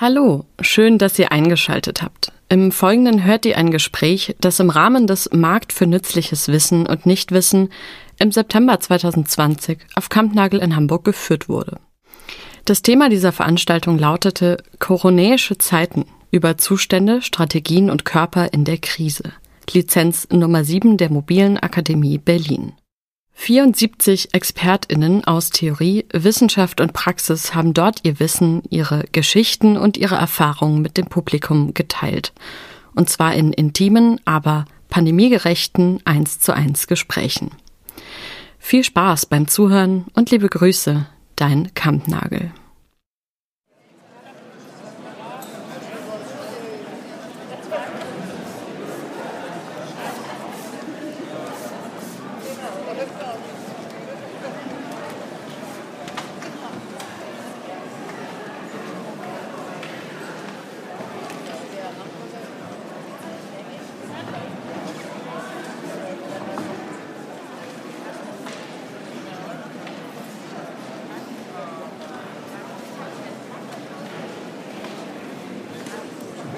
Hallo, schön, dass ihr eingeschaltet habt. Im Folgenden hört ihr ein Gespräch, das im Rahmen des Markt für nützliches Wissen und Nichtwissen im September 2020 auf Kampnagel in Hamburg geführt wurde. Das Thema dieser Veranstaltung lautete Koronäische Zeiten über Zustände, Strategien und Körper in der Krise. Lizenz Nummer 7 der Mobilen Akademie Berlin. 74 ExpertInnen aus Theorie, Wissenschaft und Praxis haben dort ihr Wissen, ihre Geschichten und ihre Erfahrungen mit dem Publikum geteilt. Und zwar in intimen, aber pandemiegerechten 1 zu 1 Gesprächen. Viel Spaß beim Zuhören und liebe Grüße, dein Kampnagel.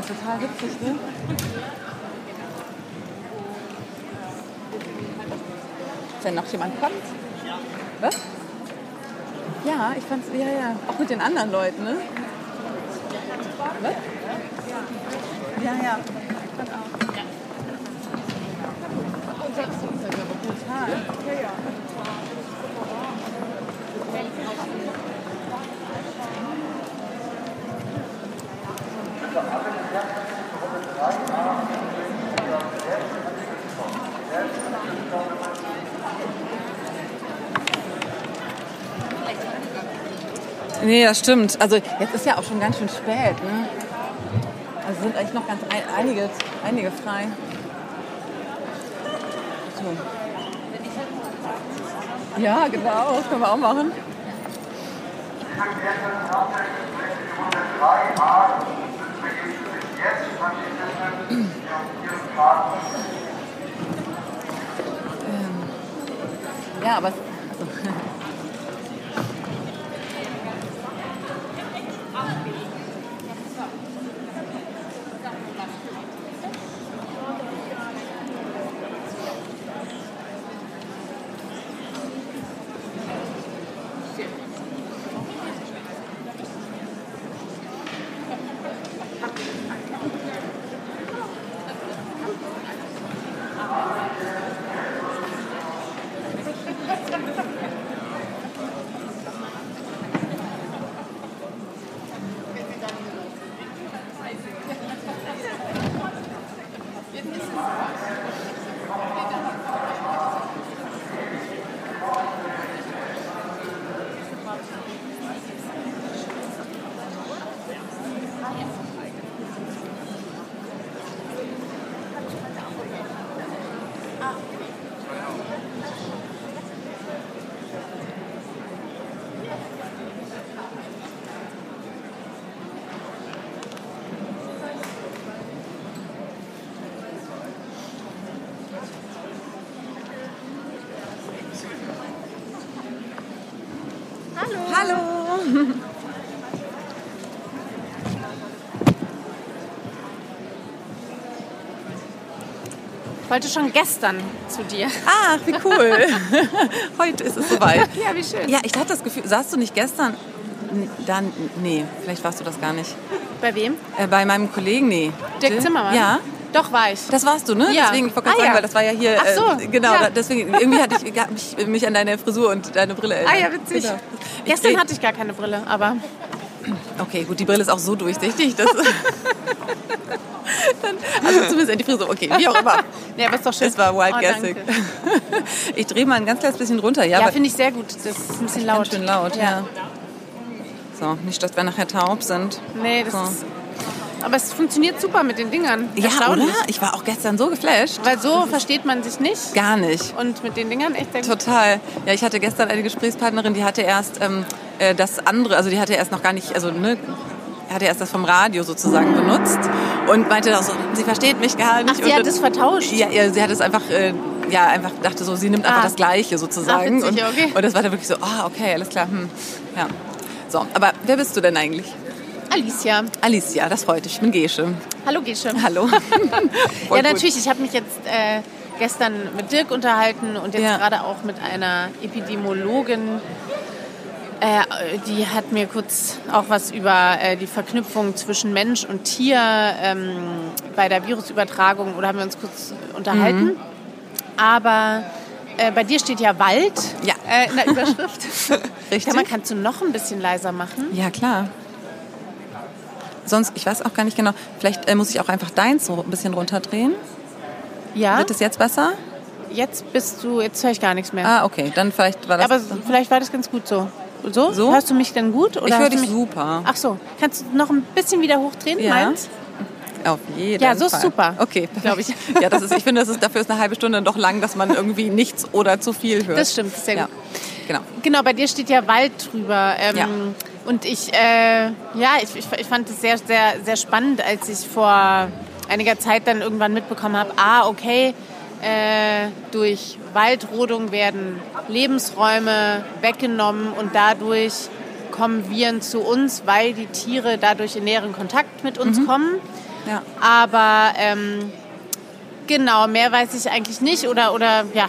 Ja, total witzig, ne? Wenn noch jemand kommt. Was? Ja, ich fand's, ja, ja. Auch mit den anderen Leuten, ne? Was? Ja, ja. Ich fand auch. Total. Ja, ja. Nee, das stimmt. Also jetzt ist ja auch schon ganz schön spät. Ne? Also sind eigentlich noch ganz ein, einige, einige frei. So. Ja, genau, das können wir auch machen. Ähm, ja, aber. Also. Wollte schon gestern zu dir. Ach, wie cool. Heute ist es soweit. Ja, wie schön. Ja, ich hatte das Gefühl, saßt du nicht gestern? Dann, nee, vielleicht warst du das gar nicht. Bei wem? Äh, bei meinem Kollegen, nee. Dirk Zimmermann? Ja. Doch, war ich. Das warst du, ne? Ja. Deswegen, ich wollte Ah, sagen, ja. weil das war ja hier. Ach so, Äh, genau, ja. deswegen, irgendwie hatte ich, hab ich mich an deine Frisur und deine Brille erinnert. Ah ja, witzig. Genau. Gestern hatte ich gar keine Brille, aber Okay, gut, die Brille ist auch so durchsichtig, dass. Dann, also zumindest die Frisur, okay, wie auch immer. nee, aber ist doch schön. Es war wild Oh, guessing. danke. Ich drehe mal ein ganz kleines bisschen runter, ja, Ja, finde ich sehr gut. Das ist ein bisschen laut. schön laut, ja. So, nicht, dass wir nachher taub sind. Nee, das So. ist. Aber es funktioniert super mit den Dingern. Ja, oder? Ich war auch gestern so geflasht. Weil so versteht man sich nicht. Gar nicht. Und mit den Dingern echt sehr. Total. Ja, ich hatte gestern eine Gesprächspartnerin, die hatte erst ähm, äh, das andere, also die hatte erst noch gar nicht, also ne, hatte erst das vom Radio sozusagen benutzt und meinte auch so, sie versteht mich gar nicht. Ach, sie und hat es vertauscht? Ja, ja, sie hat es einfach, äh, ja, einfach dachte so, sie nimmt einfach Ah. das Gleiche sozusagen. Ah, witzig, und, okay. und das war dann wirklich so, ah, okay, alles klar. Hm. Ja. So, aber wer bist du denn eigentlich? Alicia. Alicia, das freut mich. Ich bin Gesche. Hallo Gesche. Hallo. Ja, natürlich. Ich habe mich jetzt äh, gestern mit Dirk unterhalten und jetzt Ja. gerade auch mit einer Epidemiologin. Äh, die hat mir kurz auch was über äh, die Verknüpfung zwischen Mensch und Tier ähm, bei der Virusübertragung oder haben wir uns kurz unterhalten. Mhm. Aber äh, bei dir steht ja Wald Ja. äh, in der Überschrift. Richtig? Man kannst du noch ein bisschen leiser machen? Ja, klar. Sonst, ich weiß auch gar nicht genau, vielleicht äh, muss ich auch einfach deins so ein bisschen runterdrehen. Ja. Wird es jetzt besser? Jetzt bist du, jetzt höre ich gar nichts mehr. Ah, okay, dann vielleicht war das... Aber vielleicht war das ganz gut so. So? So? Hörst du mich denn gut? Oder ich höre dich mich- super. Ach so, kannst du noch ein bisschen wieder hochdrehen, Ja. meins? Auf jeden Ja, so ist Fall. super. Okay, glaube ich. Ja, das ist, ich finde, das ist, dafür ist eine halbe Stunde doch lang, dass man irgendwie nichts oder zu viel hört. Das stimmt, sehr ja. gut. Genau. Genau, bei dir steht ja Wald drüber. Ähm, Ja. Und ich, äh, ja, ich, ich, ich fand es sehr, sehr, sehr spannend, als ich vor einiger Zeit dann irgendwann mitbekommen habe, ah, okay, äh, durch Waldrodung werden Lebensräume weggenommen und dadurch kommen Viren zu uns, weil die Tiere dadurch in näheren Kontakt mit uns Mhm. kommen. Ja. Aber ähm, genau, mehr weiß ich eigentlich nicht. Oder, oder ja,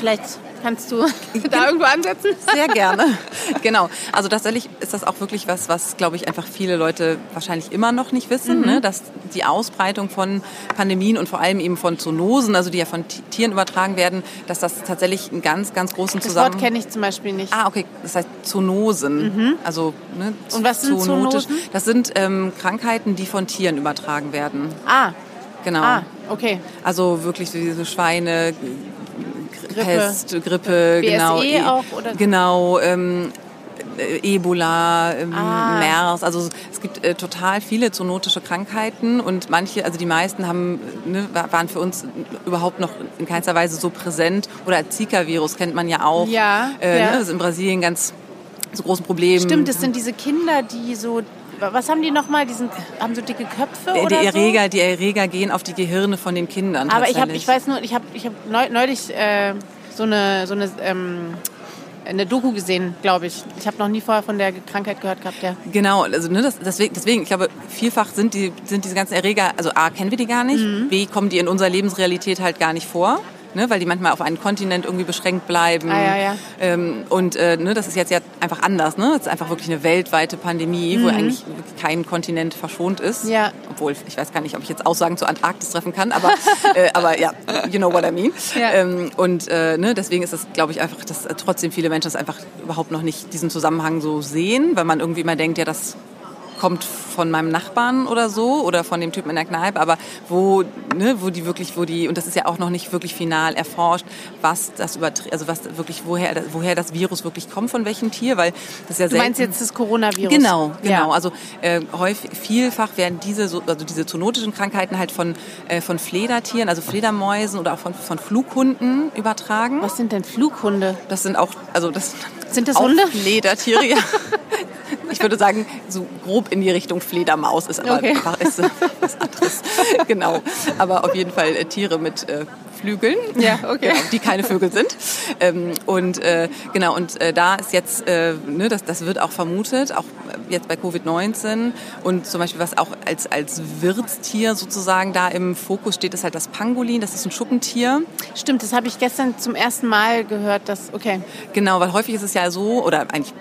vielleicht kannst du da irgendwo ansetzen. Sehr gerne. genau. Also tatsächlich ist das auch wirklich was, was, glaube ich, einfach viele Leute wahrscheinlich immer noch nicht wissen, Mhm. ne? dass die Ausbreitung von Pandemien und vor allem eben von Zoonosen, also die ja von Ti- Tieren übertragen werden, dass das tatsächlich einen ganz, ganz großen Das Zusammenhang... Wort kenne ich zum Beispiel nicht. Ah, okay. Das heißt Zoonosen. Also, ne, Und was sind zoonotisch. Zoonosen? Das sind ähm, Krankheiten, die von Tieren übertragen werden. Ah, Genau. ah, okay. Also wirklich so diese Schweine, Grippe. Pest, Grippe, BSE genau. auch, oder? Genau, ähm, äh, Ebola, ähm, Ah. MERS. Also es gibt äh, total viele zoonotische Krankheiten und manche, also die meisten haben, ne, wa- waren für uns überhaupt noch in keinster Weise so präsent. Oder Zika-Virus kennt man ja auch. Ja, Äh, ja. Ne, das ist in Brasilien ganz so großen Problem. Stimmt, das sind diese Kinder, die so. Was haben die nochmal? Die sind, haben so dicke Köpfe die oder Erreger, die Erreger gehen auf die Gehirne von den Kindern. so? Aber ich, hab, ich weiß nur, ich habe ich hab neu- neulich äh, so eine, so eine, ähm, eine Doku gesehen, glaube ich. Ich habe noch nie vorher von der Krankheit gehört gehabt, ja. Genau, also ne, das, deswegen, deswegen, ich glaube, vielfach sind, die, sind diese ganzen Erreger, also A, kennen wir die gar nicht, Mhm. B, kommen die in unserer Lebensrealität halt gar nicht vor. Ne, weil die manchmal auf einen Kontinent irgendwie beschränkt bleiben. Ah, ja, ja. Ähm, und äh, ne, das ist jetzt ja einfach anders. Ne? Das ist einfach wirklich eine weltweite Pandemie, wo eigentlich kein Kontinent verschont ist. Mhm. Ja. Obwohl, ich weiß gar nicht, ob ich jetzt Aussagen zur Antarktis treffen kann, aber, äh, aber ja, you know what I mean. Ja. Ähm, und äh, ne, deswegen ist es, glaube ich, einfach, dass trotzdem viele Menschen das einfach überhaupt noch nicht diesen Zusammenhang so sehen, weil man irgendwie immer denkt, ja, das kommt von meinem Nachbarn oder so oder von dem Typen in der Kneipe, aber wo, ne, wo die wirklich, wo die, und das ist ja auch noch nicht wirklich final erforscht, was das überträgt, also was wirklich, woher, woher das Virus wirklich kommt, von welchem Tier, weil das ist ja Du meinst selten- jetzt das Coronavirus? Genau, genau. Ja. Also äh, häufig, vielfach werden diese, so- also diese zoonotischen Krankheiten halt von, äh, von Fledertieren, also Fledermäusen oder auch von, von Flughunden übertragen. Was sind denn Flughunde? Das sind auch, also das Sind das Hunde? Fledertiere, ja. Ich würde sagen, so grob in die Richtung Fledermaus ist aber Okay. einfach ist, was anderes. Genau. Aber auf jeden Fall äh, Tiere mit äh, Flügeln. Ja, okay. Genau, die keine Vögel sind. Ähm, und äh, genau, und äh, da ist jetzt, äh, ne, das, das wird auch vermutet, auch jetzt bei Covid-19 und zum Beispiel was auch als, als Wirtstier sozusagen da im Fokus steht, ist halt das Pangolin, das ist ein Schuppentier. Stimmt, das habe ich gestern zum ersten Mal gehört, dass, okay. Genau, weil häufig ist es ja so, oder eigentlich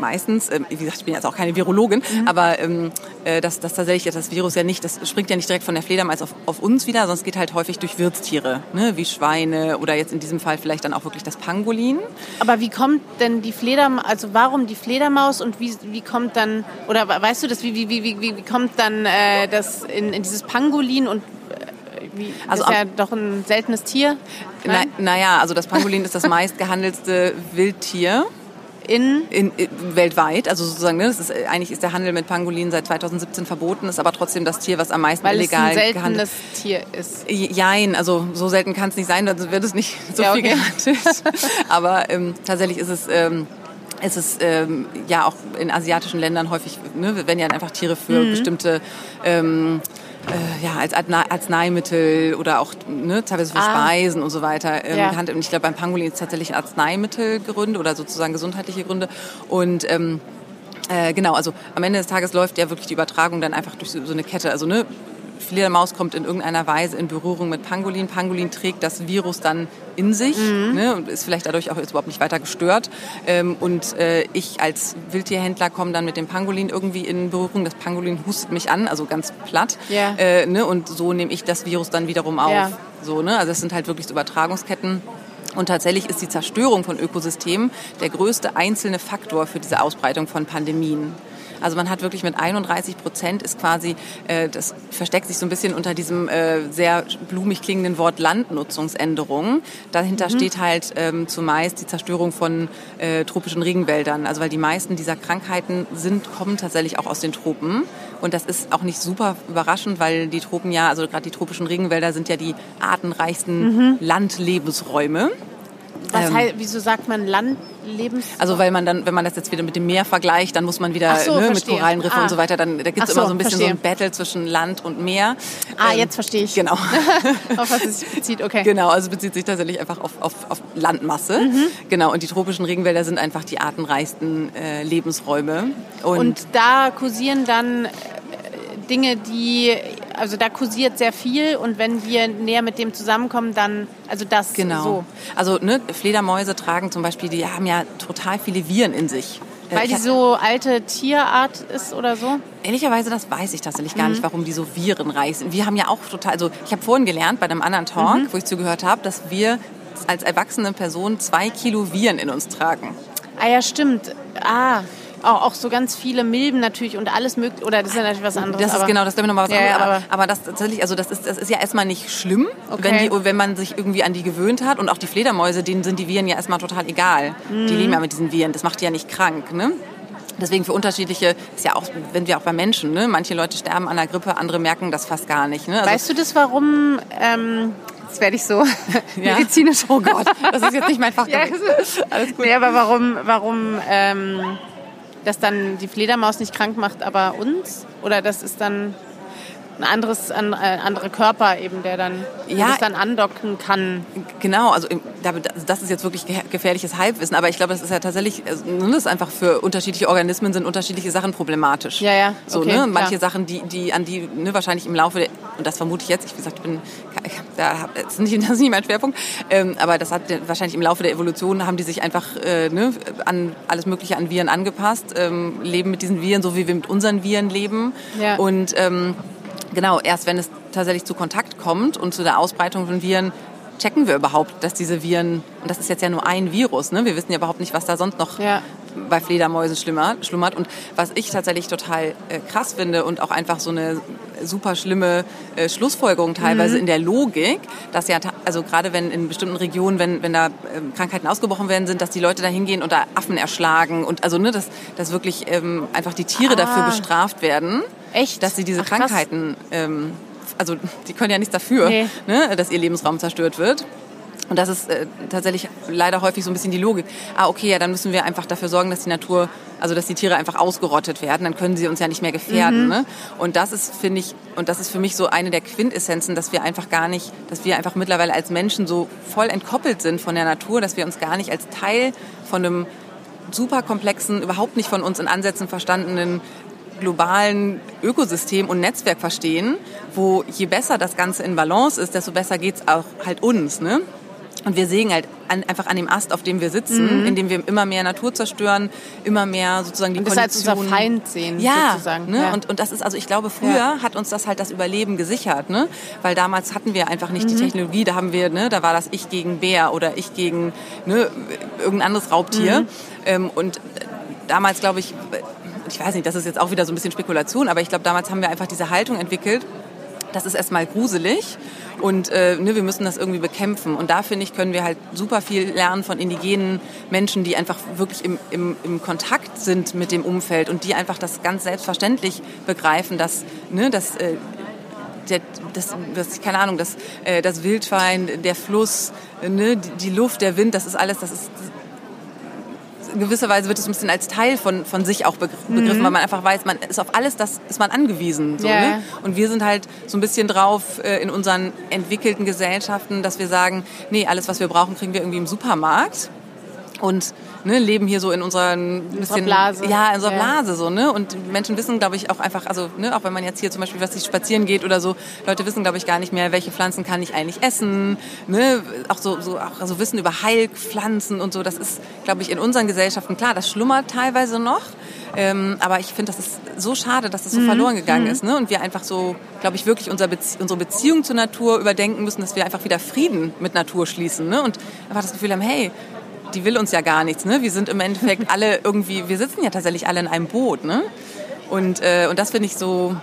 meistens, ähm, wie gesagt, ich bin jetzt auch keine Virologin, aber ähm, äh, dass, dass tatsächlich das Virus ja nicht, das springt ja nicht direkt von der Fledermaus auf, auf uns wieder, es geht halt häufig durch Wirtstiere, ne, wie Schweine oder jetzt in diesem Fall vielleicht dann auch wirklich das Pangolin. Aber wie kommt denn die Fledermaus, also warum die Fledermaus und wie, wie kommt dann, oder weißt du das, wie, wie, wie, wie, wie kommt dann äh, das in, in dieses Pangolin und äh, wie, Also das ist ja doch ein seltenes Tier? Na, Nein? naja, also das Pangolin ist das meistgehandelste Wildtier. In, In, in, weltweit, also sozusagen, ne, ist, eigentlich ist der Handel mit Pangolin seit 2017 verboten, ist aber trotzdem das Tier, was am meisten weil es illegal ein gehandelt seltenes Tier ist. Jein, also so selten kann es nicht sein, dann wird es nicht so Ja, viel okay. gehandelt. Aber ähm, tatsächlich ist es, ähm, ist es ähm, ja auch in asiatischen Ländern häufig, ne, werden ja einfach Tiere für Mhm. bestimmte ähm, äh, ja, als Arznei- Arzneimittel oder auch ne, teilweise für Ah. Speisen und so weiter ähm, Ja. gehandelt. Und ich glaube, beim Pangolin ist es tatsächlich Arzneimittelgründe oder sozusagen gesundheitliche Gründe. Und ähm, äh, genau, also am Ende des Tages läuft ja wirklich die Übertragung dann einfach durch so, so eine Kette. Also ne, Fledermaus kommt in irgendeiner Weise in Berührung mit Pangolin. Pangolin trägt das Virus dann in sich ne, und ist vielleicht dadurch auch jetzt überhaupt nicht weiter gestört. Ähm, und äh, ich als Wildtierhändler komme dann mit dem Pangolin irgendwie in Berührung. Das Pangolin hustet mich an, also ganz platt. Ja. Äh, ne, und so nehme ich das Virus dann wiederum auf. Ja. So, ne? Also es sind halt wirklich so Übertragungsketten. Und tatsächlich ist die Zerstörung von Ökosystemen der größte einzelne Faktor für diese Ausbreitung von Pandemien. Also man hat wirklich mit 31 Prozent ist quasi, äh, das versteckt sich so ein bisschen unter diesem äh, sehr blumig klingenden Wort Landnutzungsänderung. Dahinter steht halt ähm, zumeist die Zerstörung von äh, tropischen Regenwäldern. Also weil die meisten dieser Krankheiten sind, kommen tatsächlich auch aus den Tropen. Und das ist auch nicht super überraschend, weil die Tropen ja, also gerade die tropischen Regenwälder sind ja die artenreichsten Landlebensräume. Was Ähm, heißt, wieso sagt man Landlebens... Also weil man dann, wenn man das jetzt wieder mit dem Meer vergleicht, dann muss man wieder so, ne, mit verstehe. Korallenriffen Ah. und so weiter, dann da gibt es so, immer so ein bisschen so ein verstehe. Battle zwischen Land und Meer. ah, Ähm, jetzt verstehe ich. Genau. Auf was es sich bezieht, okay. Genau, also bezieht sich tatsächlich einfach auf, auf, auf Landmasse. Mhm. Genau, und die tropischen Regenwälder sind einfach die artenreichsten äh, Lebensräume. Und, Und da kursieren dann äh, Dinge, die, also da kursiert sehr viel und wenn wir näher mit dem zusammenkommen, dann, also das genau. so. Also ne, Fledermäuse tragen zum Beispiel, die haben ja total viele Viren in sich. Äh, Weil die so alte Tierart ist oder so? Ehrlicherweise, das weiß ich tatsächlich gar Mhm. nicht, warum die so Viren reißen. Wir haben ja auch total, also ich habe vorhin gelernt bei einem anderen Talk, Mhm. wo ich zugehört habe, dass wir als erwachsene Person zwei Kilo Viren in uns tragen. Ah ja, stimmt. Ah, auch, so ganz viele Milben natürlich und alles mögliche, oder das ist ja natürlich was anderes. Das ist genau, das ist nochmal was Ja, anderes. aber, aber- aber das tatsächlich, also das ist, das ist ja erstmal nicht schlimm, Okay. wenn, die, wenn man sich irgendwie an die gewöhnt hat. Und auch die Fledermäuse, denen sind die Viren ja erstmal total egal. Mhm. Die leben ja mit diesen Viren, das macht die ja nicht krank. Ne? Deswegen für unterschiedliche, ist ja auch, wenn wir auch bei Menschen, ne? manche Leute sterben an der Grippe, andere merken das fast gar nicht. Ne? Also, Weißt du das, warum, ähm, jetzt werde ich so Ja? medizinisch. Oh Gott, das ist jetzt nicht mein Fachgebiet. Ja, Alles gut. Nee, aber warum, warum ähm, das dann die Fledermaus nicht krank macht, aber uns? Oder das ist dann ein anderes, ein, ein anderer Körper eben, der dann, Ja. das dann andocken kann. Genau, also da- das ist jetzt wirklich ge- gefährliches Halbwissen, aber ich glaube, das ist ja tatsächlich, also, ne, das ist einfach für unterschiedliche Organismen sind unterschiedliche Sachen problematisch. Ja, ja, So, okay, ne? klar. Manche Sachen, die, die, an die ne, wahrscheinlich im Laufe der, und das vermute ich jetzt, ich wie gesagt, ich bin, da das, ist nicht, das ist nicht mein Schwerpunkt, ähm, aber das hat wahrscheinlich im Laufe der Evolution haben die sich einfach äh, ne, an alles Mögliche an Viren angepasst, ähm, leben mit diesen Viren, so wie wir mit unseren Viren leben. Ja. Und ähm, Genau, erst wenn es tatsächlich zu Kontakt kommt und zu der Ausbreitung von Viren, checken wir überhaupt, dass diese Viren, und das ist jetzt ja nur ein Virus, ne? wir wissen ja überhaupt nicht, was da sonst noch Ja. bei Fledermäusen schlummert. schlummert. Und was ich tatsächlich total äh, krass finde und auch einfach so eine super schlimme äh, Schlussfolgerung teilweise in der Logik, dass ja, also gerade wenn in bestimmten Regionen, wenn, wenn da ähm, Krankheiten ausgebrochen werden sind, dass die Leute da hingehen und da Affen erschlagen und also ne, dass, dass wirklich ähm, einfach die Tiere dafür Ah. bestraft werden Echt? dass sie diese Ach. Krankheiten, ähm, also die können ja nichts dafür, Nee. ne, dass ihr Lebensraum zerstört wird. Und das ist äh, tatsächlich leider häufig so ein bisschen die Logik. Ah, okay, ja, dann müssen wir einfach dafür sorgen, dass die Natur, also dass die Tiere einfach ausgerottet werden. Dann können sie uns ja nicht mehr gefährden. Ne? Und das ist, finde ich, und das ist für mich so eine der Quintessenzen, dass wir einfach gar nicht, dass wir einfach mittlerweile als Menschen so voll entkoppelt sind von der Natur, dass wir uns gar nicht als Teil von einem super komplexen, überhaupt nicht von uns in Ansätzen verstandenen globalen Ökosystem und Netzwerk verstehen, wo je besser das Ganze in Balance ist, desto besser geht's auch halt uns. Ne? Und wir sägen halt an, einfach an dem Ast, auf dem wir sitzen, indem wir immer mehr Natur zerstören, immer mehr sozusagen die Und das als unser Konditionen- Feind sehen, ja, sozusagen. Ne? Ja. Und, und das ist, also ich glaube, früher Ja. hat uns das halt das Überleben gesichert, ne? Weil damals hatten wir einfach nicht Mhm. die Technologie, da haben wir, ne, da war das ich gegen Bär oder ich gegen ne, irgendein anderes Raubtier. Mhm. Ähm, und damals, glaube ich, ich weiß nicht, das ist jetzt auch wieder so ein bisschen Spekulation, aber ich glaube, damals haben wir einfach diese Haltung entwickelt, das ist erstmal gruselig und äh, ne, wir müssen das irgendwie bekämpfen. Und da finde ich, können wir halt super viel lernen von indigenen Menschen, die einfach wirklich im, im, im Kontakt sind mit dem Umfeld und die einfach das ganz selbstverständlich begreifen, dass, ne, dass äh, der, das, das, keine Ahnung, das, äh, das Wildschwein, der Fluss, ne, die, die Luft, der Wind, das ist alles, das ist gewisser Weise wird es ein bisschen als Teil von, von sich auch begr- begriffen, weil man einfach weiß, man ist auf alles das ist man angewiesen. So, Ja, ne? Und wir sind halt so ein bisschen drauf äh, in unseren entwickelten Gesellschaften, dass wir sagen, nee, alles, was wir brauchen, kriegen wir irgendwie im Supermarkt. Und ne, leben hier so in unserer bisschen Blase. ja in unserer Ja. Blase so ne? Und Menschen wissen glaube ich auch einfach also ne auch wenn man jetzt hier zum Beispiel was sich spazieren geht oder so Leute wissen glaube ich gar nicht mehr welche Pflanzen kann ich eigentlich essen ne? Auch so so auch also Wissen über Heilpflanzen und so das ist glaube ich in unseren Gesellschaften klar das schlummert teilweise noch. Ähm, aber ich finde das ist so schade dass das so verloren gegangen ist ne? Und wir einfach so glaube ich wirklich unser Bezie unsere Beziehung zur Natur überdenken müssen dass wir einfach wieder Frieden mit Natur schließen ne? Und einfach das Gefühl haben hey die will uns ja gar nichts. Ne? Wir sind im Endeffekt alle irgendwie, wir sitzen ja tatsächlich alle in einem Boot. Ne? Und, äh, und das finde ich so,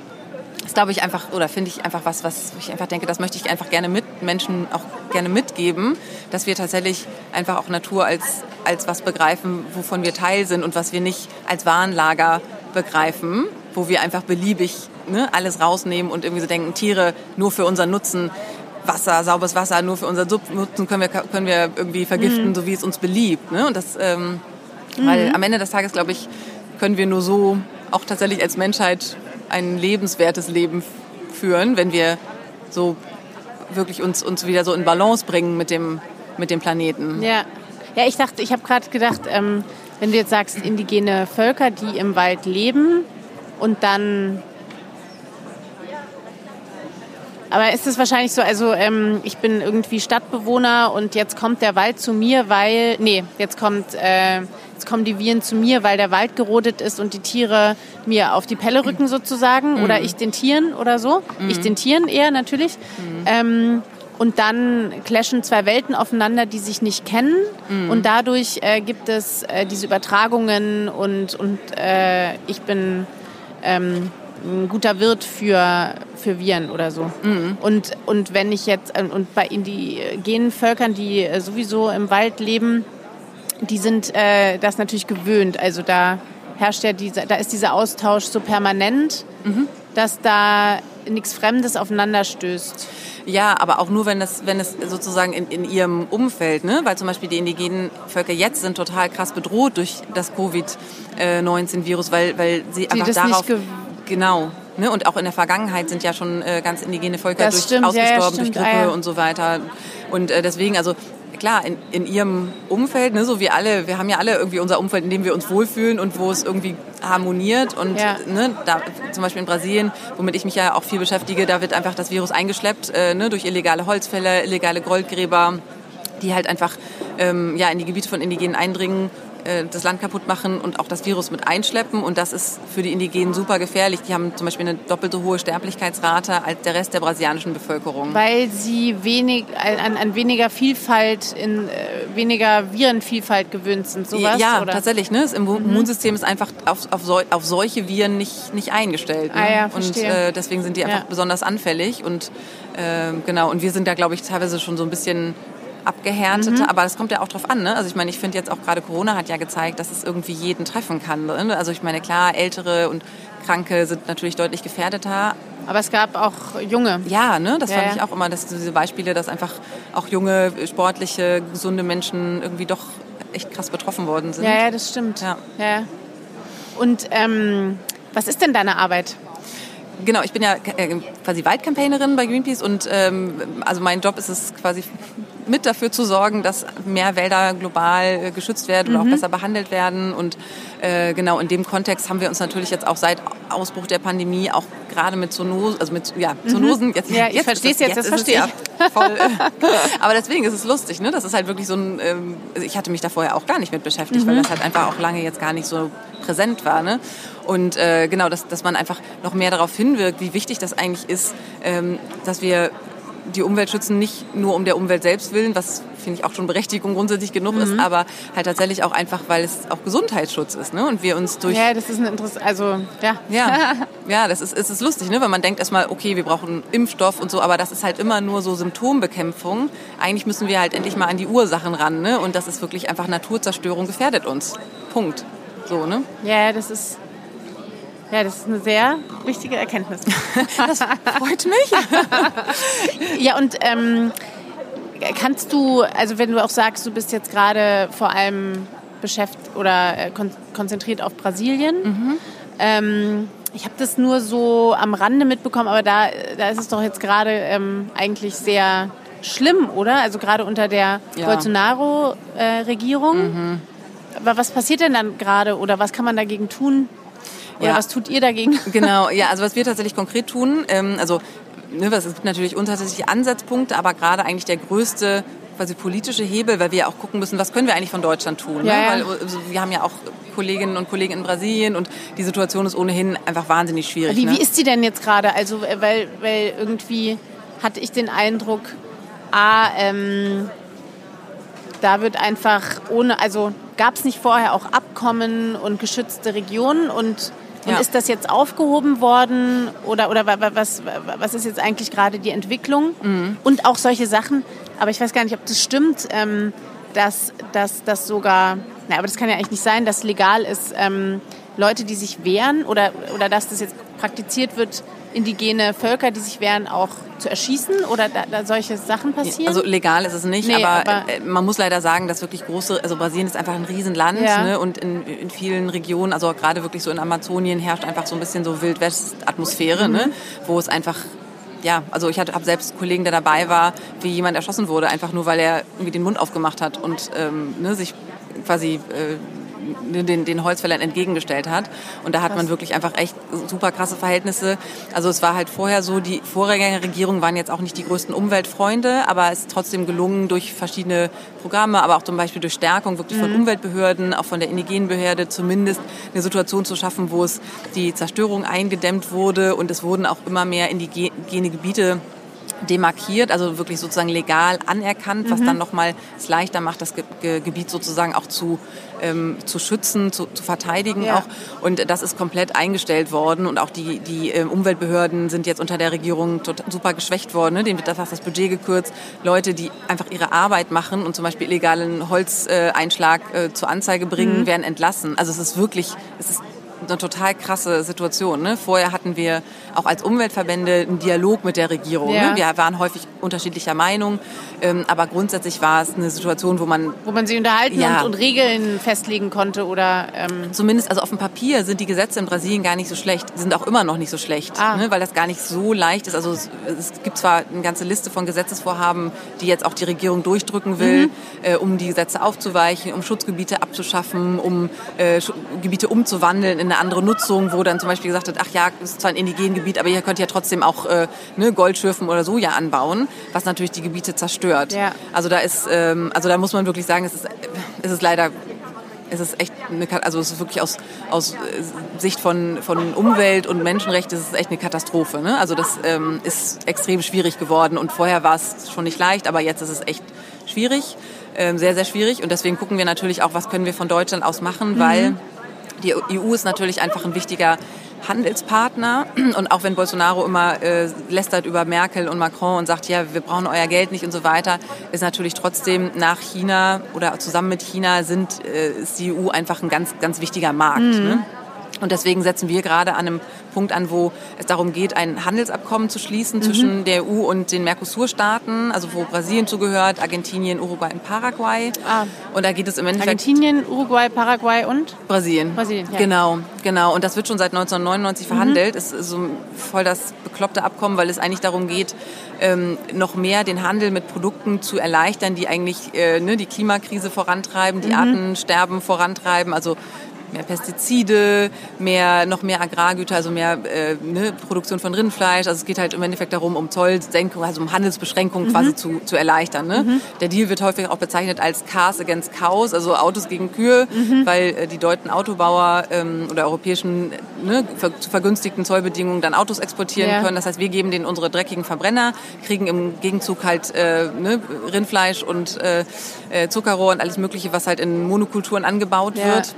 das glaube ich einfach, oder finde ich einfach was, was ich einfach denke, das möchte ich einfach gerne mit Menschen auch gerne mitgeben, dass wir tatsächlich einfach auch Natur als, als was begreifen, wovon wir Teil sind und was wir nicht als Warenlager begreifen, wo wir einfach beliebig ne, alles rausnehmen und irgendwie so denken, Tiere nur für unseren Nutzen Wasser, sauberes Wasser nur für unser Sub nutzen, können wir, können wir irgendwie vergiften, mhm. so wie es uns beliebt. Ne? Und das, ähm, mhm. weil am Ende des Tages, glaube ich, können wir nur so auch tatsächlich als Menschheit ein lebenswertes Leben führen, wenn wir so wirklich uns, uns wieder so in Balance bringen mit dem, mit dem Planeten. Ja. Ja, ich dachte, ich habe gerade gedacht, ähm, wenn du jetzt sagst, indigene Völker, die im Wald leben und dann aber ist es wahrscheinlich so, also ähm, ich bin irgendwie Stadtbewohner und jetzt kommt der Wald zu mir, weil, nee, jetzt kommt, äh, jetzt kommen die Viren zu mir, weil der Wald gerodet ist und die Tiere mir auf die Pelle rücken sozusagen mhm. oder ich den Tieren oder so. Mhm. Ich den Tieren eher natürlich. Mhm. Ähm, und dann clashen zwei Welten aufeinander, die sich nicht kennen. Mhm. Und dadurch äh, gibt es äh, diese Übertragungen und, und äh, ich bin ähm, ein guter Wirt für, für Viren oder so. Mhm. Und, und wenn ich jetzt, äh, und bei indigenen Völkern, die äh, sowieso im Wald leben, die sind äh, das natürlich gewöhnt. Also da herrscht ja diese, da ist dieser Austausch so permanent, mhm. dass da nichts Fremdes aufeinander stößt. Ja, aber auch nur, wenn es, wenn es sozusagen in, in ihrem Umfeld, ne? weil zum Beispiel die indigenen Völker jetzt sind total krass bedroht durch das Covid-19-Virus, weil, weil sie die einfach darauf... Genau. Ne? Und auch in der Vergangenheit sind ja schon äh, ganz indigene Völker durch, stimmt, ausgestorben ja, durch Grippe ah, ja. und so weiter. Und äh, deswegen, also klar, in, in ihrem Umfeld, ne, so wie alle, wir haben ja alle irgendwie unser Umfeld, in dem wir uns wohlfühlen und wo es irgendwie harmoniert. Und ja. ne, da, zum Beispiel in Brasilien, womit ich mich ja auch viel beschäftige, da wird einfach das Virus eingeschleppt äh, ne, durch illegale Holzfäller, illegale Goldgräber, die halt einfach ähm, ja, in die Gebiete von Indigenen eindringen äh, das Land kaputt machen und auch das Virus mit einschleppen. Und das ist für die Indigenen super gefährlich. Die haben zum Beispiel eine doppelt so hohe Sterblichkeitsrate als der Rest der brasilianischen Bevölkerung. Weil sie wenig, an, an weniger Vielfalt, in äh, weniger Virenvielfalt gewöhnt sind, sowas? Ja, oder? tatsächlich. Ne? Das mhm. Immunsystem ist einfach auf, auf, so, auf solche Viren nicht, nicht eingestellt. Ne? Ah, ja, und äh, deswegen sind die einfach ja. besonders anfällig. Und äh, genau, und wir sind da, glaube ich, teilweise schon so ein bisschen abgehärtete, mhm. aber es kommt ja auch drauf an. Ne? Also ich meine, ich finde jetzt auch gerade Corona hat ja gezeigt, dass es irgendwie jeden treffen kann. Ne? Also ich meine, klar, ältere und Kranke sind natürlich deutlich gefährdeter. Aber es gab auch junge. Ja, ne? das ja, fand ich auch immer, dass diese Beispiele, dass einfach auch junge, sportliche, gesunde Menschen irgendwie doch echt krass betroffen worden sind. Ja, ja, das stimmt. Ja. ja. Und ähm, was ist denn deine Arbeit? Genau, ich bin ja äh, quasi Waldcampaignerin bei Greenpeace und ähm, also mein Job ist es quasi mit dafür zu sorgen, dass mehr Wälder global äh, geschützt werden oder mhm. auch besser behandelt werden. Und äh, genau in dem Kontext haben wir uns natürlich jetzt auch seit Ausbruch der Pandemie auch gerade mit Zoonosen, also mit ja, mhm. Zoonosen, mhm. jetzt, ja, ich verstehe es jetzt, das verstehe ich. Ja voll, aber deswegen ist es lustig, ne? Das ist halt wirklich so ein, ähm, ich hatte mich da vorher auch gar nicht mit beschäftigt, mhm. weil das halt einfach auch lange jetzt gar nicht so präsent war. Ne? Und äh, genau, dass, dass man einfach noch mehr darauf hinwirkt, wie wichtig das eigentlich ist, ähm, dass wir die Umwelt schützen, nicht nur um der Umwelt selbst willen, was finde ich auch schon Berechtigung grundsätzlich genug mhm. ist, aber halt tatsächlich auch einfach, weil es auch Gesundheitsschutz ist, ne? Und wir uns durch ja, das ist ein Interesse, also ja, ja, ja, das ist, es ist lustig, ne? Weil man denkt erstmal, okay, wir brauchen Impfstoff und so, aber das ist halt immer nur so Symptombekämpfung. Eigentlich müssen wir halt endlich mal an die Ursachen ran, ne? Und das ist wirklich einfach Naturzerstörung gefährdet uns. Punkt. So, ne? Ja, das ist ja, das ist eine sehr wichtige Erkenntnis. das freut mich. ja, und ähm, kannst du, also wenn du auch sagst, du bist jetzt gerade vor allem beschäftigt oder äh, kon konzentriert auf Brasilien. Mhm. Ähm, ich habe das nur so am Rande mitbekommen, aber da, da ist es doch jetzt gerade ähm, eigentlich sehr schlimm, oder? Also gerade unter der ja. Bolsonaro-Regierung. Äh, mhm. Aber was passiert denn dann gerade oder was kann man dagegen tun? Ja. was tut ihr dagegen? Genau, ja, also was wir tatsächlich konkret tun, ähm, also ne, es gibt natürlich unterschiedliche Ansatzpunkte, aber gerade eigentlich der größte quasi politische Hebel, weil wir auch gucken müssen, was können wir eigentlich von Deutschland tun. Ja, ne? ja. Weil also, wir haben ja auch Kolleginnen und Kollegen in Brasilien und die Situation ist ohnehin einfach wahnsinnig schwierig. Wie, ne? wie ist sie denn jetzt gerade? Also, äh, weil, weil irgendwie hatte ich den Eindruck, A, ähm, da wird einfach ohne, also gab es nicht vorher auch Abkommen und geschützte Regionen und und ja. ist das jetzt aufgehoben worden oder, oder was, was ist jetzt eigentlich gerade die Entwicklung? Mhm. Und auch solche Sachen, aber ich weiß gar nicht, ob das stimmt, ähm, dass das sogar, na, aber das kann ja eigentlich nicht sein, dass legal ist, ähm, Leute, die sich wehren oder, oder dass das jetzt praktiziert wird, indigene Völker, die sich wehren, auch zu erschießen oder da, da solche Sachen passieren? Also legal ist es nicht, Nee, aber, aber- äh, man muss leider sagen, dass wirklich große, also Brasilien ist einfach ein Riesenland Ja. ne, und in, in vielen Regionen, also gerade wirklich so in Amazonien herrscht einfach so ein bisschen so Wildwest-Atmosphäre, ne, Mhm. wo es einfach ja, also ich habe selbst einen Kollegen, der dabei war, wie jemand erschossen wurde, einfach nur weil er irgendwie den Mund aufgemacht hat und ähm, ne, sich quasi äh, den, den Holzfällern entgegengestellt hat. Und da hat man wirklich einfach echt super krasse Verhältnisse. Also es war halt vorher so, die Vorgängerregierungen waren jetzt auch nicht die größten Umweltfreunde, aber es ist trotzdem gelungen, durch verschiedene Programme, aber auch zum Beispiel durch Stärkung wirklich von Umweltbehörden, auch von der indigenen Behörde zumindest eine Situation zu schaffen, wo es die Zerstörung eingedämmt wurde und es wurden auch immer mehr indigene Gebiete demarkiert, also wirklich sozusagen legal anerkannt, was dann nochmal es leichter macht, das Ge Ge Gebiet sozusagen auch zu, ähm, zu schützen, zu, zu verteidigen Ja. auch. Und das ist komplett eingestellt worden und auch die, die ähm, Umweltbehörden sind jetzt unter der Regierung super geschwächt worden. Ne? Denen wird das, das Budget gekürzt. Leute, die einfach ihre Arbeit machen und zum Beispiel illegalen Holzeinschlag äh, zur Anzeige bringen, werden entlassen. Also es ist wirklich, es ist eine total krasse Situation. Ne? Vorher hatten wir auch als Umweltverbände einen Dialog mit der Regierung. Ja. Ne? Wir waren häufig unterschiedlicher Meinung, ähm, aber grundsätzlich war es eine Situation, wo man Wo man sie unterhalten Ja. und, und Regeln festlegen konnte oder ähm, Zumindest, also auf dem Papier sind die Gesetze in Brasilien gar nicht so schlecht, sind auch immer noch nicht so schlecht, Ah. ne, weil das gar nicht so leicht ist. Also es, es gibt zwar eine ganze Liste von Gesetzesvorhaben, die jetzt auch die Regierung durchdrücken will, Mhm. äh, um die Gesetze aufzuweichen, um Schutzgebiete abzuschaffen, um äh, Gebiete umzuwandeln in eine andere Nutzung, wo dann zum Beispiel gesagt wird, ach ja, es ist zwar ein indigenes Gebiet, aber ihr könnt ja trotzdem auch äh, ne, Gold schürfen oder Soja anbauen, was natürlich die Gebiete zerstört. Ja. Also da ist, ähm, also da muss man wirklich sagen, es ist, es ist leider es ist echt eine, also es ist wirklich aus, aus äh, Sicht von, von Umwelt und Menschenrechten ist es echt eine Katastrophe. Ne? Also das ähm, ist extrem schwierig geworden und vorher war es schon nicht leicht, aber jetzt ist es echt schwierig, ähm, sehr, sehr schwierig und deswegen gucken wir natürlich auch, was können wir von Deutschland aus machen, weil die EU ist natürlich einfach ein wichtiger Handelspartner und auch wenn Bolsonaro immer äh, lästert über Merkel und Macron und sagt, ja, wir brauchen euer Geld nicht und so weiter, ist natürlich trotzdem nach China oder zusammen mit China sind, äh, ist die EU einfach ein ganz, ganz wichtiger Markt. Ne? Und deswegen setzen wir gerade an einem Punkt an, wo es darum geht, ein Handelsabkommen zu schließen zwischen der EU und den Mercosur-Staaten, also wo Brasilien zugehört, Argentinien, Uruguay und Paraguay. Ah. Und da geht es im Endeffekt Argentinien, Uruguay, Paraguay und Brasilien. Brasilien, ja. Genau, genau. Und das wird schon seit 1999 verhandelt. Es ist so voll das bekloppte Abkommen, weil es eigentlich darum geht, ähm, noch mehr den Handel mit Produkten zu erleichtern, die eigentlich äh, ne, die Klimakrise vorantreiben, die Artensterben vorantreiben. Also mehr Pestizide, mehr, noch mehr Agrargüter, also mehr äh, ne, Produktion von Rindfleisch. Also es geht halt im Endeffekt darum, um Zollsenkung, also um Handelsbeschränkungen quasi zu, zu erleichtern. Ne? Der Deal wird häufig auch bezeichnet als Cars against Cows, also Autos gegen Kühe, weil äh, die deutschen Autobauer ähm, oder europäischen ne, ver zu vergünstigten Zollbedingungen dann Autos exportieren Ja. können. Das heißt, wir geben denen unsere dreckigen Verbrenner, kriegen im Gegenzug halt äh, ne, Rindfleisch und äh, äh, Zuckerrohr und alles Mögliche, was halt in Monokulturen angebaut Ja. wird.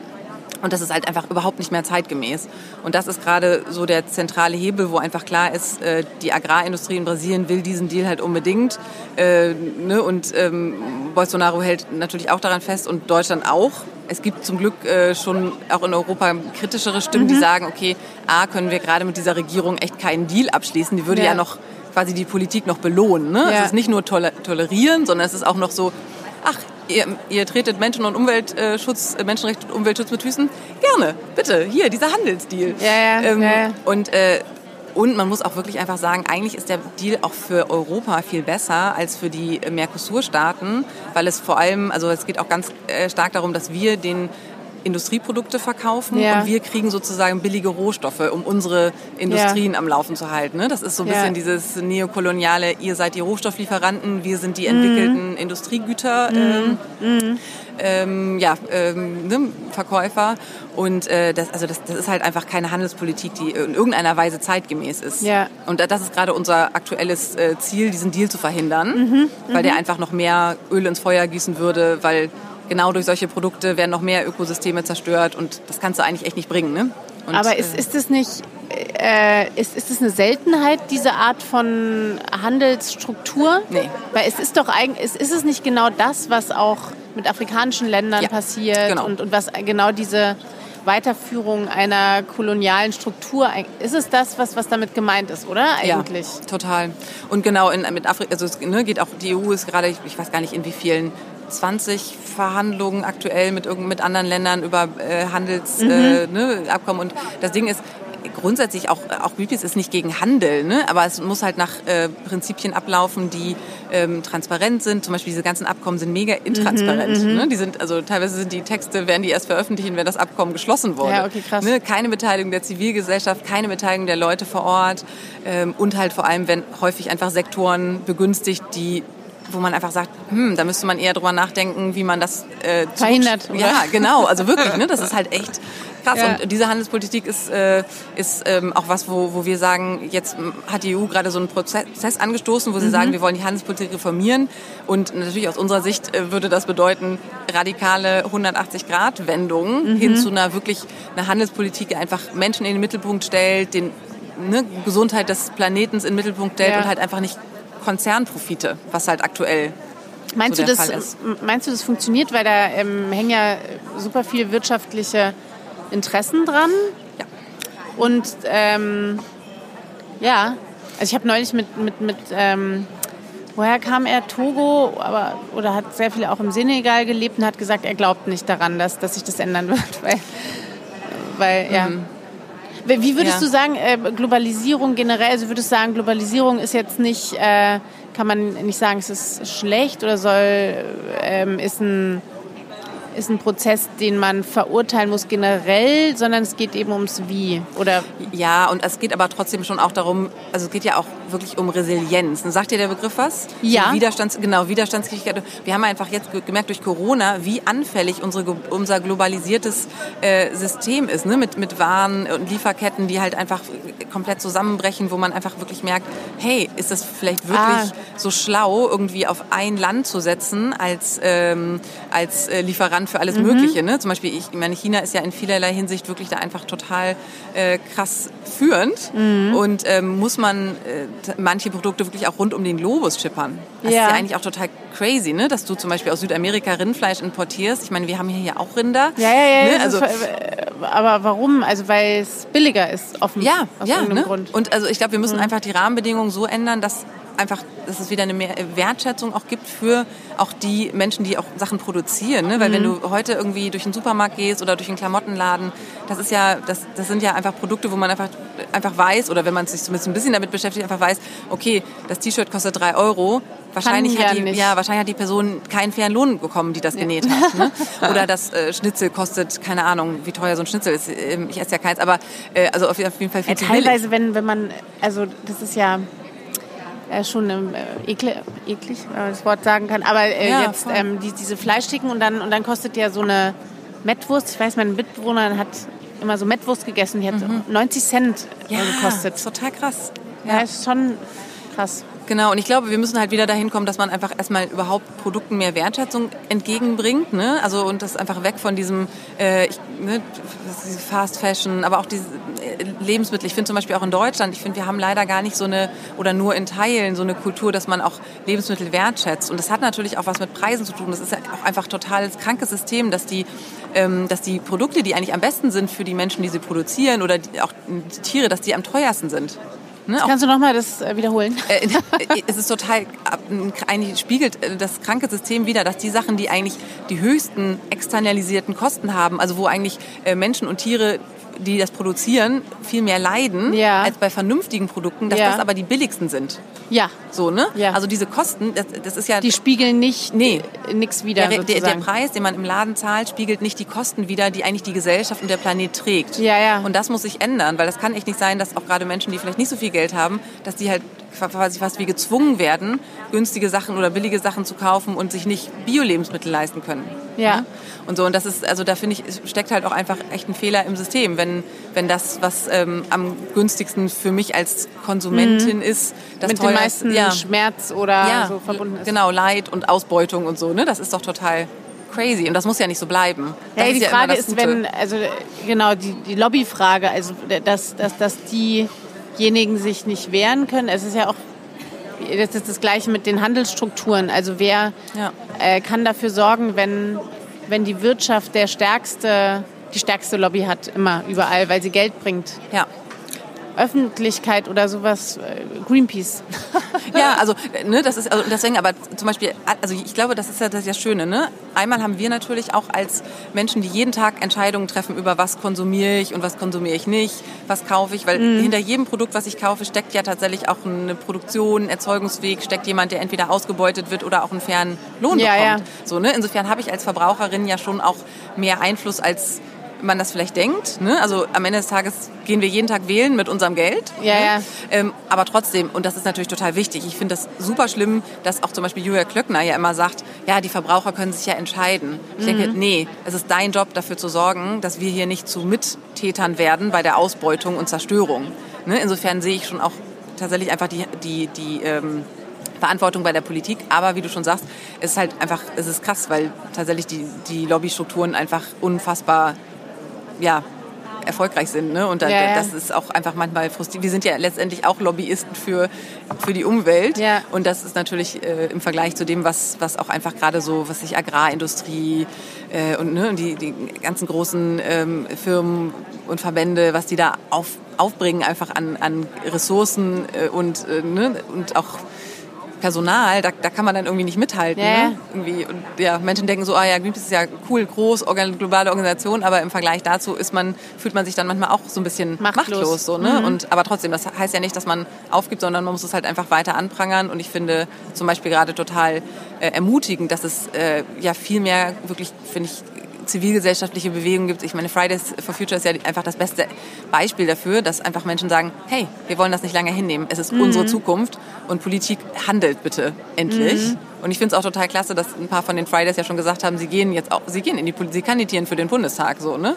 Und das ist halt einfach überhaupt nicht mehr zeitgemäß. Und das ist gerade so der zentrale Hebel, wo einfach klar ist, äh, die Agrarindustrie in Brasilien will diesen Deal halt unbedingt. Äh, ne? Und ähm, Bolsonaro hält natürlich auch daran fest und Deutschland auch. Es gibt zum Glück äh, schon auch in Europa kritischere Stimmen, Mhm. die sagen, okay, A, können wir gerade mit dieser Regierung echt keinen Deal abschließen. Die würde Ja. ja, noch quasi die Politik noch belohnen. Ne? Ja. Es ist nicht nur toler tolerieren, sondern es ist auch noch so, ach, ihr, ihr tretet Menschen- und Umweltschutz, äh, Menschenrecht und Umweltschutz mit Füßen? Gerne, bitte, hier, dieser Handelsdeal. Ja, ja, ja, ja. Und, äh, und man muss auch wirklich einfach sagen, eigentlich ist der Deal auch für Europa viel besser als für die äh, Mercosur-Staaten, weil es vor allem, also es geht auch ganz äh, stark darum, dass wir den Industrieprodukte verkaufen Ja. und wir kriegen sozusagen billige Rohstoffe, um unsere Industrien am Laufen zu halten. Ne? Das ist so ein Ja. bisschen dieses neokoloniale, ihr seid die Rohstofflieferanten, wir sind die Mhm. entwickelten Industriegüter. Ähm, ähm, ja, ähm, ne, Verkäufer. Und äh, das, also das, das ist halt einfach keine Handelspolitik, die in irgendeiner Weise zeitgemäß ist. Ja. Und das ist gerade unser aktuelles äh, Ziel, diesen Deal zu verhindern, Mhm, weil der einfach noch mehr Öl ins Feuer gießen würde, weil genau durch solche Produkte werden noch mehr Ökosysteme zerstört und das kannst du eigentlich echt nicht bringen. Ne? Und, Aber ist, äh, ist es nicht, äh, ist, ist es eine Seltenheit, diese Art von Handelsstruktur? Nee. Weil es ist doch eigentlich, ist, ist es nicht genau das, was auch mit afrikanischen Ländern Ja, passiert genau. und, und was genau diese Weiterführung einer kolonialen Struktur. Ist es das, was, was damit gemeint ist, oder eigentlich? Ja, total. Und genau, in, mit Afrika, also es ne, geht auch, die EU ist gerade, ich, ich weiß gar nicht in wie vielen 20 Verhandlungen aktuell mit, mit anderen Ländern über äh, Handelsabkommen. Mhm. Äh, ne, und das Ding ist, grundsätzlich auch, auch Greenpeace ist nicht gegen Handel, ne? aber es muss halt nach äh, Prinzipien ablaufen, die ähm, transparent sind. Zum Beispiel diese ganzen Abkommen sind mega intransparent. Mhm, mhm, ne? Die sind, also teilweise sind die Texte, werden die erst veröffentlichen, wenn das Abkommen geschlossen wurde. Ja, okay, krass. Ne? Keine Beteiligung der Zivilgesellschaft, keine Beteiligung der Leute vor Ort ähm, und halt vor allem, wenn häufig einfach Sektoren begünstigt, die wo man einfach sagt, hm, da müsste man eher drüber nachdenken, wie man das äh, verhindert. Oder? Ja, genau. Also wirklich, ne, das ist halt echt krass. Ja. Und diese Handelspolitik ist, äh, ist ähm, auch was, wo, wo wir sagen, jetzt hat die EU gerade so einen Prozess angestoßen, wo sie mhm. sagen, wir wollen die Handelspolitik reformieren. Und natürlich aus unserer Sicht äh, würde das bedeuten, radikale 180-Grad-Wendungen mhm. hin zu einer wirklich einer Handelspolitik, die einfach Menschen in den Mittelpunkt stellt, den ne, Gesundheit des Planetens in den Mittelpunkt stellt ja. und halt einfach nicht Konzernprofite, was halt aktuell Meinst, so du, das, meinst du, das funktioniert? Weil da ähm, hängen ja super viele wirtschaftliche Interessen dran. Ja. Und ähm, ja, also ich habe neulich mit, mit, mit ähm, woher kam er? Togo, aber oder hat sehr viele auch im Senegal gelebt und hat gesagt, er glaubt nicht daran, dass, dass sich das ändern wird. Weil, weil mhm. ja. Wie würdest ja. du sagen, äh, Globalisierung generell, also würdest du sagen, Globalisierung ist jetzt nicht, äh, kann man nicht sagen, es ist schlecht oder soll, ähm, ist ein ist ein Prozess, den man verurteilen muss generell, sondern es geht eben ums Wie, oder? Ja, und es geht aber trotzdem schon auch darum, also es geht ja auch wirklich um Resilienz. Sagt dir der Begriff was? Ja. So Widerstands, genau, Widerstandsfähigkeit. Wir haben einfach jetzt gemerkt durch Corona, wie anfällig unsere, unser globalisiertes äh, System ist, ne? mit, mit Waren und Lieferketten, die halt einfach komplett zusammenbrechen, wo man einfach wirklich merkt, hey, ist das vielleicht wirklich ah. so schlau, irgendwie auf ein Land zu setzen als, ähm, als äh, Lieferant Land für alles mhm. Mögliche. Ne? Zum Beispiel, ich, ich meine, China ist ja in vielerlei Hinsicht wirklich da einfach total äh, krass führend mhm. und ähm, muss man äh, manche Produkte wirklich auch rund um den Globus schippern. Das ja. ist ja eigentlich auch total crazy, ne? dass du zum Beispiel aus Südamerika Rindfleisch importierst. Ich meine, wir haben hier ja auch Rinder. Ja, ja, ja. Ne? Also, aber warum? Also weil es billiger ist, offen. Ja, aus ja. Ne? Grund. Und also ich glaube, wir müssen mhm. einfach die Rahmenbedingungen so ändern, dass einfach, dass es wieder eine mehr Wertschätzung auch gibt für auch die Menschen, die auch Sachen produzieren. Ne? Weil mhm. wenn du heute irgendwie durch den Supermarkt gehst oder durch einen Klamottenladen, das ist ja, das, das sind ja einfach Produkte, wo man einfach, einfach weiß, oder wenn man sich zumindest ein bisschen damit beschäftigt, einfach weiß, okay, das T-Shirt kostet drei Euro, Wahrscheinlich hat, die, ja, wahrscheinlich hat die Person keinen fairen Lohn bekommen, die das ja. genäht hat. Ne? Oder das äh, Schnitzel kostet, keine Ahnung, wie teuer so ein Schnitzel ist. Ähm, ich esse ja keins, aber äh, also auf jeden Fall viel ja, Teilweise, wenn, wenn man, also das ist ja äh, schon ähm, ekle, eklig, wenn man das Wort sagen kann. Aber äh, ja, jetzt ähm, die, diese Fleischsticken und dann, und dann kostet ja so eine Mettwurst. Ich weiß, mein Mitbewohner hat immer so Mettwurst gegessen, die hat mhm. 90 Cent ja, gekostet. total krass. Ja, ja, ist schon krass. Genau, und ich glaube, wir müssen halt wieder dahin kommen, dass man einfach erstmal überhaupt Produkten mehr Wertschätzung entgegenbringt. Ne? Also und das einfach weg von diesem äh, ich, ne, Fast Fashion, aber auch diese äh, Lebensmittel. Ich finde zum Beispiel auch in Deutschland, ich finde, wir haben leider gar nicht so eine oder nur in Teilen so eine Kultur, dass man auch Lebensmittel wertschätzt. Und das hat natürlich auch was mit Preisen zu tun. Das ist ja auch einfach total krankes System, dass die, ähm, dass die Produkte, die eigentlich am besten sind für die Menschen, die sie produzieren oder die, auch die Tiere, dass die am teuersten sind. Ne? Kannst du nochmal das äh, wiederholen? Äh, es ist total, eigentlich spiegelt äh, das kranke System wieder, dass die Sachen, die eigentlich die höchsten externalisierten Kosten haben, also wo eigentlich Menschen und Tiere die das produzieren, viel mehr leiden ja. als bei vernünftigen Produkten, dass ja. das aber die billigsten sind. Ja. So, ne? Ja. Also diese Kosten, das, das ist ja... Die spiegeln nicht nee. nichts wieder, der, der, der, Preis, den man im Laden zahlt, spiegelt nicht die Kosten wieder, die eigentlich die Gesellschaft und der Planet trägt. Ja, ja. Und das muss sich ändern, weil das kann echt nicht sein, dass auch gerade Menschen, die vielleicht nicht so viel Geld haben, dass die halt quasi fast wie gezwungen werden, günstige Sachen oder billige Sachen zu kaufen und sich nicht Bio-Lebensmittel leisten können. Ja. Ne? Und so, und das ist, also da finde ich, steckt halt auch einfach echt ein Fehler im System, wenn, wenn das, was ähm, am günstigsten für mich als Konsumentin mhm. ist, das mit dem meisten ja. Schmerz oder ja, so verbunden ist. Genau, Leid und Ausbeutung und so, ne? Das ist doch total crazy und das muss ja nicht so bleiben. Ja, die ist Frage ist, wenn, also genau, die, die Lobbyfrage, also dass, dass, dass diejenigen sich nicht wehren können. Es ist ja auch das ist das Gleiche mit den Handelsstrukturen. Also wer ja. äh, kann dafür sorgen, wenn, wenn die Wirtschaft der stärkste die stärkste Lobby hat, immer überall, weil sie Geld bringt. Ja. Öffentlichkeit oder sowas, äh, Greenpeace. ja, also ne, das ist also deswegen, aber zum Beispiel, also ich glaube, das ist ja das, ist ja Schöne. Ne? Einmal haben wir natürlich auch als Menschen, die jeden Tag Entscheidungen treffen über was konsumiere ich und was konsumiere ich nicht, was kaufe ich, weil mhm. hinter jedem Produkt, was ich kaufe, steckt ja tatsächlich auch eine Produktion, ein Erzeugungsweg, steckt jemand, der entweder ausgebeutet wird oder auch einen fairen Lohn ja, bekommt. Ja. So, ne? Insofern habe ich als Verbraucherin ja schon auch mehr Einfluss als man das vielleicht denkt. Ne? Also am Ende des Tages gehen wir jeden Tag wählen mit unserem Geld. Ja, ne? ja. Ähm, aber trotzdem, und das ist natürlich total wichtig, ich finde das super schlimm, dass auch zum Beispiel Julia Klöckner ja immer sagt, ja, die Verbraucher können sich ja entscheiden. Ich mhm. denke, nee, es ist dein Job, dafür zu sorgen, dass wir hier nicht zu Mittätern werden bei der Ausbeutung und Zerstörung. Ne? Insofern sehe ich schon auch tatsächlich einfach die, die, die ähm, Verantwortung bei der Politik. Aber wie du schon sagst, es ist halt einfach, es ist krass, weil tatsächlich die, die Lobbystrukturen einfach unfassbar ja, erfolgreich sind. Ne? Und da, ja, ja. das ist auch einfach manchmal frustrierend. Wir sind ja letztendlich auch Lobbyisten für, für die Umwelt. Ja. Und das ist natürlich äh, im Vergleich zu dem, was, was auch einfach gerade so, was sich Agrarindustrie äh, und ne, die, die ganzen großen ähm, Firmen und Verbände, was die da auf, aufbringen, einfach an, an Ressourcen äh, und, äh, ne, und auch Personal, da, da kann man dann irgendwie nicht mithalten. Ja. Ne? Irgendwie, und ja, Menschen denken so, ah ja, Greenpeace ist ja cool, groß, organ globale Organisation, aber im Vergleich dazu ist man, fühlt man sich dann manchmal auch so ein bisschen machtlos. machtlos so, ne? Mhm. und, aber trotzdem, das heißt ja nicht, dass man aufgibt, sondern man muss es halt einfach weiter anprangern. Und ich finde zum Beispiel gerade total äh, ermutigend, dass es äh, ja viel mehr wirklich, finde ich, zivilgesellschaftliche Bewegung gibt. Ich meine, Fridays for Future ist ja einfach das beste Beispiel dafür, dass einfach Menschen sagen, hey, wir wollen das nicht lange hinnehmen. Es ist mhm. unsere Zukunft und Politik handelt bitte endlich. Mhm. Und ich finde es auch total klasse, dass ein paar von den Fridays ja schon gesagt haben, sie gehen jetzt auch, sie gehen in die Politik, sie kandidieren für den Bundestag, so, ne?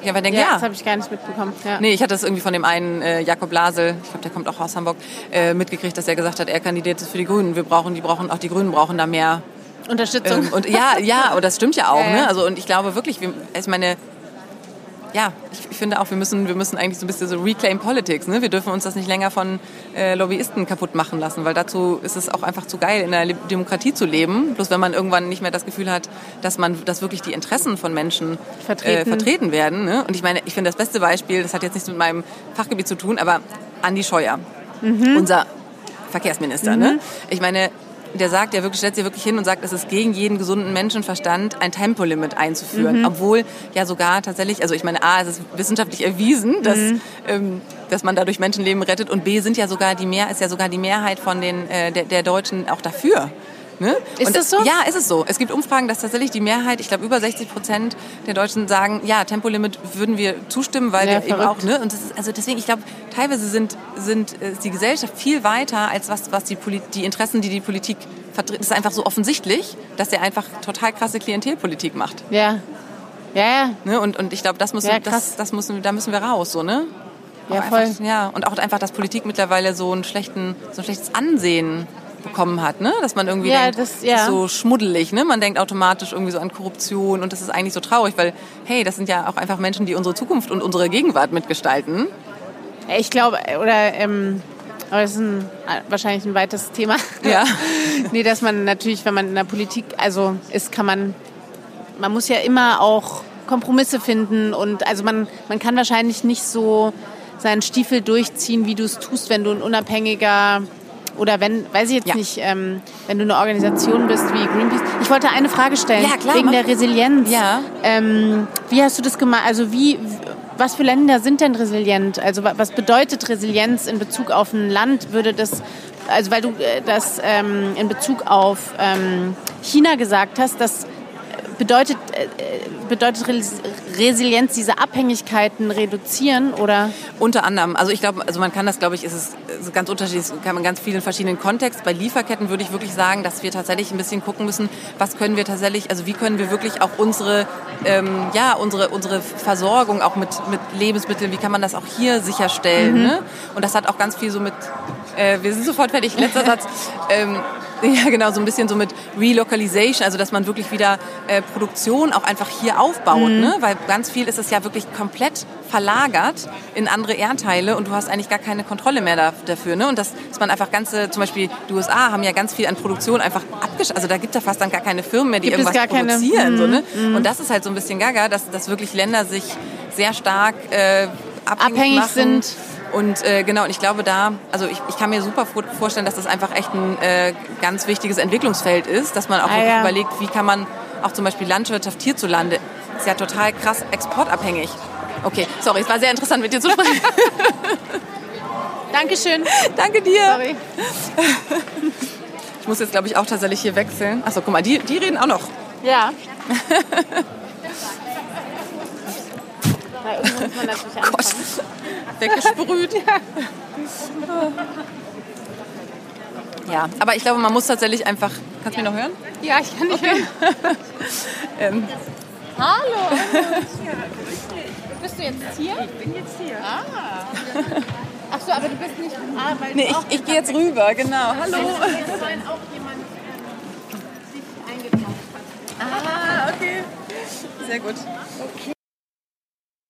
Ich einfach denke, ja, ja. Das habe ich gar nicht mitbekommen. Ja. Nee, ich hatte das irgendwie von dem einen äh, Jakob Lasel, ich glaube, der kommt auch aus Hamburg, äh, mitgekriegt, dass er gesagt hat, er kandidiert für die Grünen. Wir brauchen, die brauchen, auch die Grünen brauchen da mehr Unterstützung. Ähm, und ja, ja, und das stimmt ja auch. Ja. Ne? Also und ich glaube wirklich, ich meine, ja, ich, finde auch, wir müssen, wir müssen eigentlich so ein bisschen so reclaim politics. Ne? Wir dürfen uns das nicht länger von äh, Lobbyisten kaputt machen lassen, weil dazu ist es auch einfach zu geil, in einer Demokratie zu leben. Bloß wenn man irgendwann nicht mehr das Gefühl hat, dass man, dass wirklich die Interessen von Menschen vertreten, äh, vertreten werden. Ne? Und ich meine, ich finde das beste Beispiel, das hat jetzt nichts mit meinem Fachgebiet zu tun, aber Andi Scheuer, mhm. unser Verkehrsminister. Ne? Mhm. Ne? Ich meine, der sagt, der wirklich, stellt sich wirklich hin und sagt, es ist gegen jeden gesunden Menschenverstand, ein Tempolimit einzuführen. Mhm. Obwohl ja sogar tatsächlich, also ich meine, A, es ist wissenschaftlich erwiesen, dass, mhm. ähm, dass man dadurch Menschenleben rettet und B, sind ja sogar die Mehr, ist ja sogar die Mehrheit von den, äh, der, der Deutschen auch dafür. Ne? Ist und das so? Ja, ist es so. Es gibt Umfragen, dass tatsächlich die Mehrheit, ich glaube über 60 Prozent der Deutschen sagen, ja, Tempolimit würden wir zustimmen, weil ja, wir eben auch, ne? Und ist, also deswegen, ich glaube, teilweise sind, sind ist äh, die Gesellschaft viel weiter als was, was die, Poli die Interessen, die die Politik vertritt. Es ist einfach so offensichtlich, dass der einfach total krasse Klientelpolitik macht. Ja. Ja, ja. Ne? Und, und ich glaube, das müssen, ja, das, das müssen, da müssen wir raus, so, ne? Ja, voll. Einfach, ja, und auch einfach, dass Politik mittlerweile so, einen schlechten, so ein schlechtes Ansehen bekommen hat, ne? dass man irgendwie ja, denkt, das, ja. ist so schmuddelig, ne? man denkt automatisch irgendwie so an Korruption und das ist eigentlich so traurig, weil hey, das sind ja auch einfach Menschen, die unsere Zukunft und unsere Gegenwart mitgestalten. Ich glaube, oder ähm, aber das ist ein, wahrscheinlich ein weites Thema. Ja. nee, dass man natürlich, wenn man in der Politik also ist, kann man, man muss ja immer auch Kompromisse finden und also man, man kann wahrscheinlich nicht so seinen Stiefel durchziehen, wie du es tust, wenn du ein unabhängiger oder wenn, weiß ich jetzt ja. nicht, ähm, wenn du eine Organisation bist wie Greenpeace. Ich wollte eine Frage stellen ja, klar, wegen der Resilienz. Ja. Ähm, wie hast du das gemacht? Also wie, was für Länder sind denn resilient? Also was bedeutet Resilienz in Bezug auf ein Land? Würde das, also weil du äh, das ähm, in Bezug auf ähm, China gesagt hast, dass Bedeutet, äh, bedeutet Resilienz diese Abhängigkeiten reduzieren oder? Unter anderem. Also ich glaube, also man kann das, glaube ich, ist es ganz unterschiedlich, kann man ganz vielen verschiedenen Kontext. Bei Lieferketten würde ich wirklich sagen, dass wir tatsächlich ein bisschen gucken müssen, was können wir tatsächlich, also wie können wir wirklich auch unsere, ähm, ja, unsere, unsere Versorgung auch mit, mit Lebensmitteln, wie kann man das auch hier sicherstellen? Mhm. Ne? Und das hat auch ganz viel so mit, äh, wir sind sofort fertig, letzter Satz. Ähm, Ja, genau, so ein bisschen so mit Relocalization, also dass man wirklich wieder äh, Produktion auch einfach hier aufbaut, mhm. ne? weil ganz viel ist es ja wirklich komplett verlagert in andere Erdteile und du hast eigentlich gar keine Kontrolle mehr da, dafür. Ne? Und das, dass man einfach ganze, zum Beispiel die USA haben ja ganz viel an Produktion einfach abgeschafft, also da gibt es ja fast dann gar keine Firmen mehr, die gibt irgendwas produzieren. Keine, so, ne? Mhm. Und das ist halt so ein bisschen gaga, dass, dass wirklich Länder sich sehr stark äh, abhängig, abhängig sind und äh, genau, und ich glaube da, also ich, ich kann mir super vorstellen, dass das einfach echt ein äh, ganz wichtiges Entwicklungsfeld ist, dass man auch ah, ja. überlegt, wie kann man auch zum Beispiel Landwirtschaft hierzulande, ist ja total krass exportabhängig. Okay, sorry, es war sehr interessant mit dir zu sprechen. Dankeschön. Danke dir. Sorry. Ich muss jetzt, glaube ich, auch tatsächlich hier wechseln. Achso, guck mal, die, die reden auch noch. Ja. Weil irgendwo muss man natürlich oh Gott. Weggesprüht. ja, aber ich glaube, man muss tatsächlich einfach. Kannst du mich noch hören? Ja, ich kann dich okay. hören. ähm. Hallo! Bist du jetzt hier? Ich bin jetzt hier. Ah. Ach so, aber du bist nicht. Ah, weil nee, ich, ich gehe jetzt rüber, genau. Hallo. Es sollen auch jemand ähm, sich eingekauft hat. Ah, okay. Sehr gut. Okay.